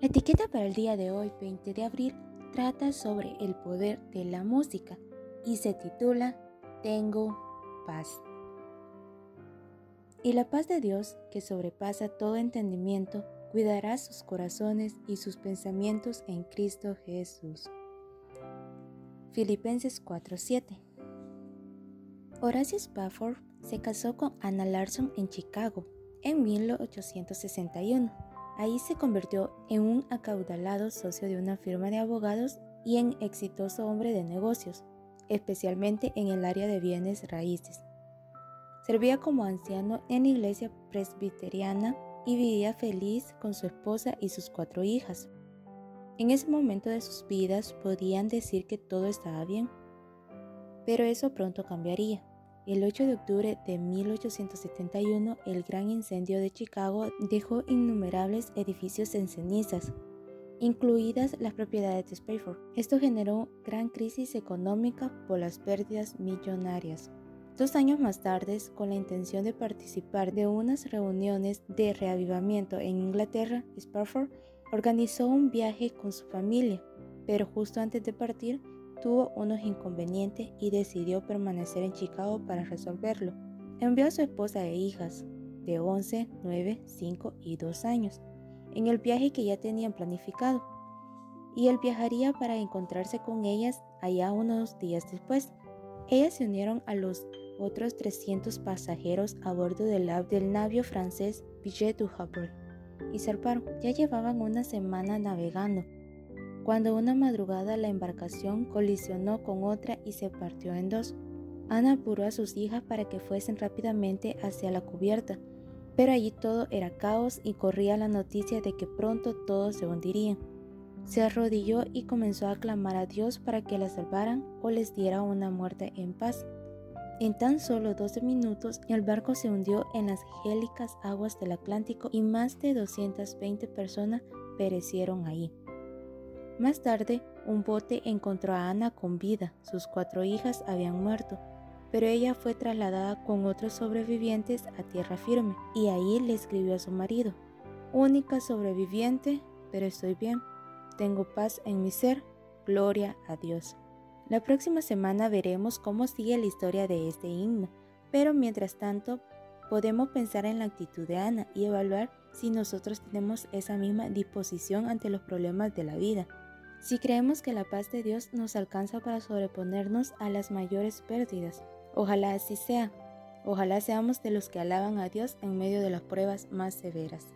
La etiqueta para el día de hoy, 20 de abril, trata sobre el poder de la música y se titula Tengo paz. Y la paz de Dios, que sobrepasa todo entendimiento, cuidará sus corazones y sus pensamientos en Cristo Jesús. Filipenses 4:7 Horacio Spafford se casó con Anna Larson en Chicago en 1861. Ahí se convirtió en un acaudalado socio de una firma de abogados y en exitoso hombre de negocios, especialmente en el área de bienes raíces. Servía como anciano en la iglesia presbiteriana y vivía feliz con su esposa y sus cuatro hijas. En ese momento de sus vidas podían decir que todo estaba bien, pero eso pronto cambiaría. El 8 de octubre de 1871, el gran incendio de Chicago dejó innumerables edificios en cenizas, incluidas las propiedades de Spafford. Esto generó gran crisis económica por las pérdidas millonarias. Dos años más tarde, con la intención de participar de unas reuniones de reavivamiento en Inglaterra, Spafford organizó un viaje con su familia, pero justo antes de partir tuvo unos inconvenientes y decidió permanecer en Chicago para resolverlo. Envió a su esposa e hijas, de 11, 9, 5 y 2 años, en el viaje que ya tenían planificado, y él viajaría para encontrarse con ellas allá unos días después. Ellas se unieron a los otros 300 pasajeros a bordo del, del navío francés Billet du Havre y zarparon. Ya llevaban una semana navegando cuando una madrugada la embarcación colisionó con otra y se partió en dos. Ana apuró a sus hijas para que fuesen rápidamente hacia la cubierta, pero allí todo era caos y corría la noticia de que pronto todos se hundirían. Se arrodilló y comenzó a clamar a Dios para que la salvaran o les diera una muerte en paz. En tan solo 12 minutos el barco se hundió en las gélicas aguas del Atlántico y más de 220 personas perecieron ahí. Más tarde, un bote encontró a Ana con vida. Sus cuatro hijas habían muerto, pero ella fue trasladada con otros sobrevivientes a tierra firme y ahí le escribió a su marido, única sobreviviente, pero estoy bien, tengo paz en mi ser, gloria a Dios. La próxima semana veremos cómo sigue la historia de este himno, pero mientras tanto podemos pensar en la actitud de Ana y evaluar si nosotros tenemos esa misma disposición ante los problemas de la vida. Si creemos que la paz de Dios nos alcanza para sobreponernos a las mayores pérdidas, ojalá así sea. Ojalá seamos de los que alaban a Dios en medio de las pruebas más severas.